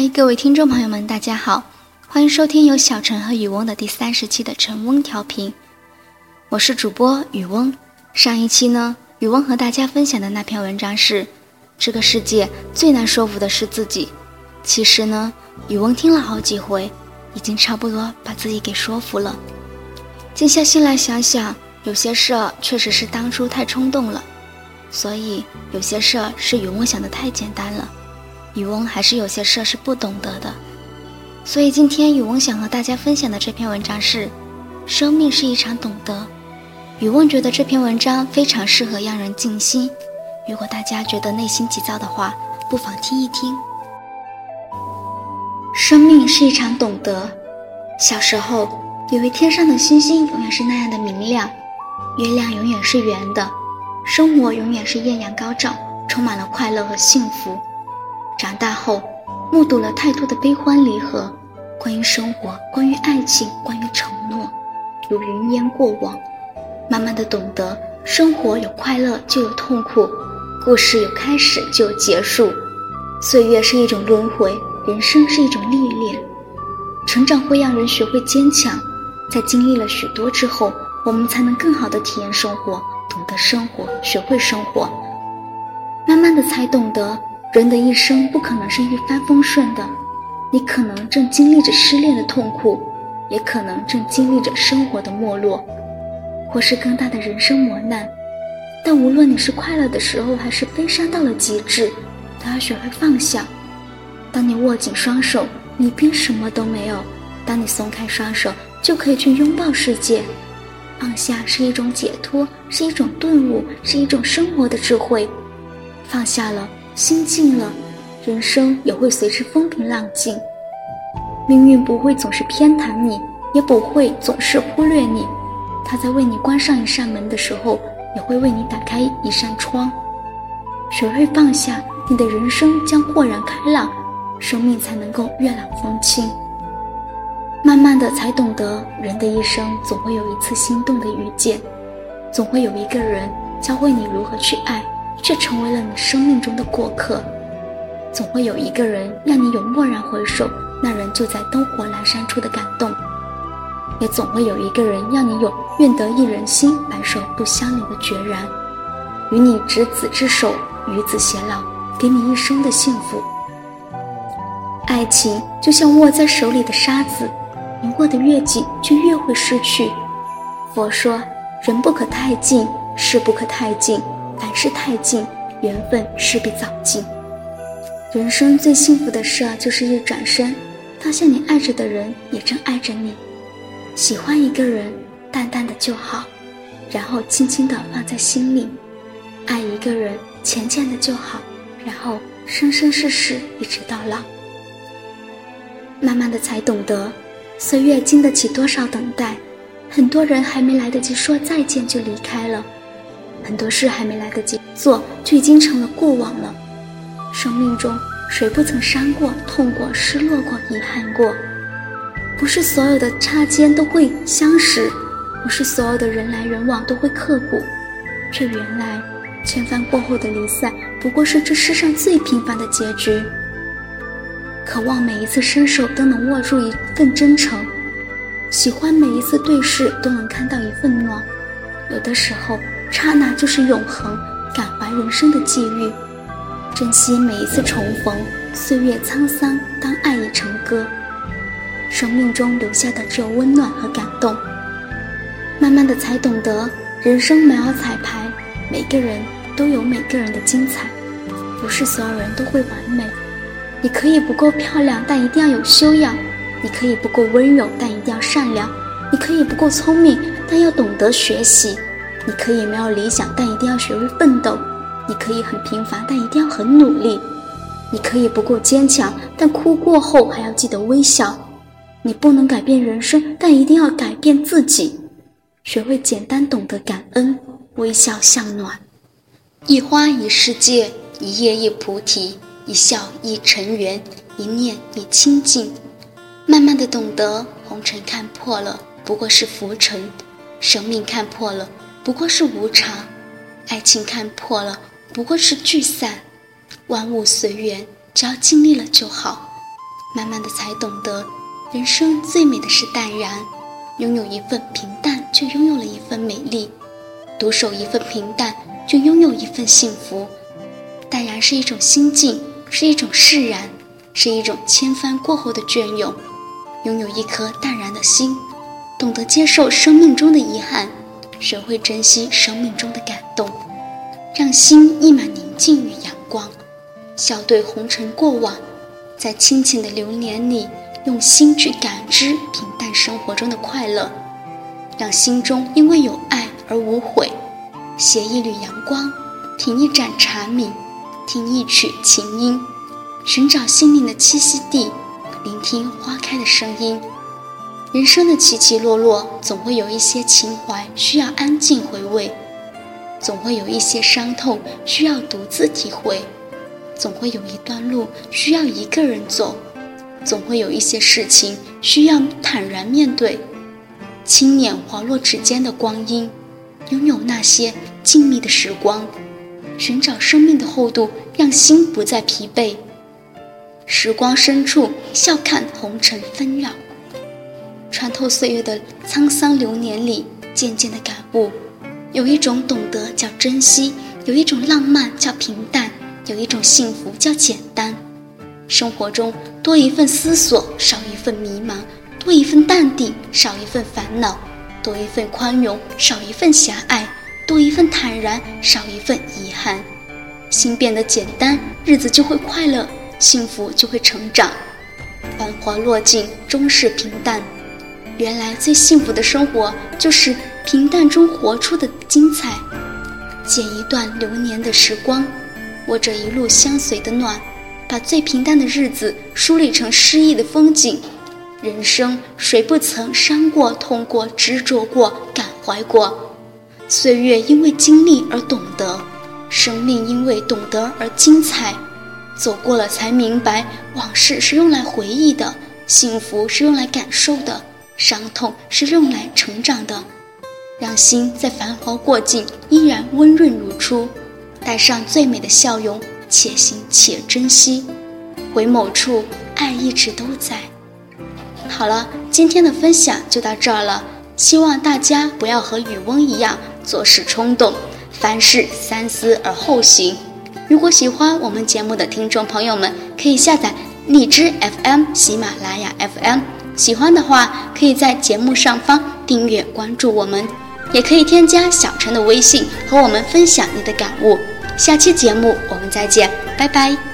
嗨，各位听众朋友们，大家好，欢迎收听由小陈和雨翁的第三十期的晨翁调频，我是主播雨翁。上一期呢，雨翁和大家分享的那篇文章是：这个世界最难说服的是自己。其实呢，雨翁听了好几回，已经差不多把自己给说服了。静下心来想想，有些事儿确实是当初太冲动了，所以有些事儿是雨翁想的太简单了。宇翁还是有些事是不懂得的，所以今天宇翁想和大家分享的这篇文章是：生命是一场懂得。宇翁觉得这篇文章非常适合让人静心。如果大家觉得内心急躁的话，不妨听一听。生命是一场懂得。小时候，以为天上的星星永远是那样的明亮，月亮永远是圆的，生活永远是艳阳高照，充满了快乐和幸福。长大后，目睹了太多的悲欢离合，关于生活，关于爱情，关于承诺，如云烟过往。慢慢的懂得，生活有快乐就有痛苦，故事有开始就有结束，岁月是一种轮回，人生是一种历练。成长会让人学会坚强，在经历了许多之后，我们才能更好的体验生活，懂得生活，学会生活。慢慢的才懂得。人的一生不可能是一帆风顺的，你可能正经历着失恋的痛苦，也可能正经历着生活的没落，或是更大的人生磨难。但无论你是快乐的时候，还是悲伤到了极致，都要学会放下。当你握紧双手，你便什么都没有；当你松开双手，就可以去拥抱世界。放下是一种解脱，是一种顿悟，是一种生活的智慧。放下了。心静了，人生也会随之风平浪静。命运不会总是偏袒你，也不会总是忽略你。他在为你关上一扇门的时候，也会为你打开一扇窗。学会放下，你的人生将豁然开朗，生命才能够月朗风清。慢慢的，才懂得人的一生总会有一次心动的遇见，总会有一个人教会你如何去爱。却成为了你生命中的过客。总会有一个人让你有蓦然回首，那人就在灯火阑珊处的感动；也总会有一个人让你有愿得一人心，白首不相离的决然。与你执子之手，与子偕老，给你一生的幸福。爱情就像握在手里的沙子，你握得越紧，就越会失去。佛说，人不可太近，事不可太近。凡事太近，缘分势必早尽。人生最幸福的事，就是一转身，发现你爱着的人也正爱着你。喜欢一个人，淡淡的就好，然后轻轻的放在心里；爱一个人，浅浅的就好，然后生生世世一直到老。慢慢的才懂得，岁月经得起多少等待，很多人还没来得及说再见就离开了。很多事还没来得及做，就已经成了过往了。生命中谁不曾伤过、痛过、失落过、遗憾过？不是所有的擦肩都会相识，不是所有的人来人往都会刻骨。却原来，千帆过后的离散，不过是这世上最平凡的结局。渴望每一次伸手都能握住一份真诚，喜欢每一次对视都能看到一份暖。有的时候。刹那就是永恒，感怀人生的际遇，珍惜每一次重逢。岁月沧桑，当爱已成歌，生命中留下的只有温暖和感动。慢慢的才懂得，人生没有彩排，每个人都有每个人的精彩，不是所有人都会完美。你可以不够漂亮，但一定要有修养；你可以不够温柔，但一定要善良；你可以不够聪明，但要懂得学习。你可以没有理想，但一定要学会奋斗；你可以很平凡，但一定要很努力；你可以不够坚强，但哭过后还要记得微笑。你不能改变人生，但一定要改变自己。学会简单懂得感恩，微笑向暖。一花一世界，一叶一菩提，一笑一尘缘，一念一清净。慢慢的懂得，红尘看破了，不过是浮尘；生命看破了。不过是无常，爱情看破了，不过是聚散。万物随缘，只要经历了就好。慢慢的才懂得，人生最美的是淡然，拥有一份平淡，就拥有了一份美丽；独守一份平淡，就拥有一份幸福。淡然是一种心境，是一种释然，是一种千帆过后的隽永。拥有一颗淡然的心，懂得接受生命中的遗憾，学会珍惜生命中的感动，让心溢满宁静与阳光，笑对红尘过往，在清浅的流年里，用心去感知平淡生活中的快乐，让心中因为有爱而无悔。携一缕阳光，品一盏茶茗，听一曲琴音，寻找心灵的栖息地。聆听花开的声音，人生的起起落落，总会有一些情怀需要安静回味，总会有一些伤痛需要独自体会，总会有一段路需要一个人走，总会有一些事情需要坦然面对。轻捻滑落指尖的光阴，拥有那些静谧的时光，寻找生命的厚度，让心不再疲惫。时光深处，笑看红尘纷扰，穿透岁月的沧桑流年里，渐渐的感悟，有一种懂得叫珍惜，有一种浪漫叫平淡，有一种幸福叫简单。生活中多一份思索，少一份迷茫；多一份淡定，少一份烦恼；多一份宽容，少一份狭隘；多一份坦然，少一份遗憾。心变得简单，日子就会快乐。幸福就会成长，繁华落尽，终是平淡。原来最幸福的生活，就是平淡中活出的精彩。剪一段流年的时光，握着一路相随的暖，把最平淡的日子梳理成诗意的风景。人生谁不曾伤过、痛过、执着过、感怀过？岁月因为经历而懂得，生命因为懂得而精彩。走过了才明白，往事是用来回忆的，幸福是用来感受的，伤痛是用来成长的。让心在繁华过尽依然温润如初，带上最美的笑容，且行且珍惜。回某处，爱一直都在。好了，今天的分享就到这儿了，希望大家不要和雨翁一样做事冲动，凡事三思而后行。如果喜欢我们节目的听众朋友们，可以下载荔枝 FM、喜马拉雅 FM。喜欢的话，可以在节目上方订阅关注我们，也可以添加小陈的微信和我们分享你的感悟。下期节目我们再见，拜拜。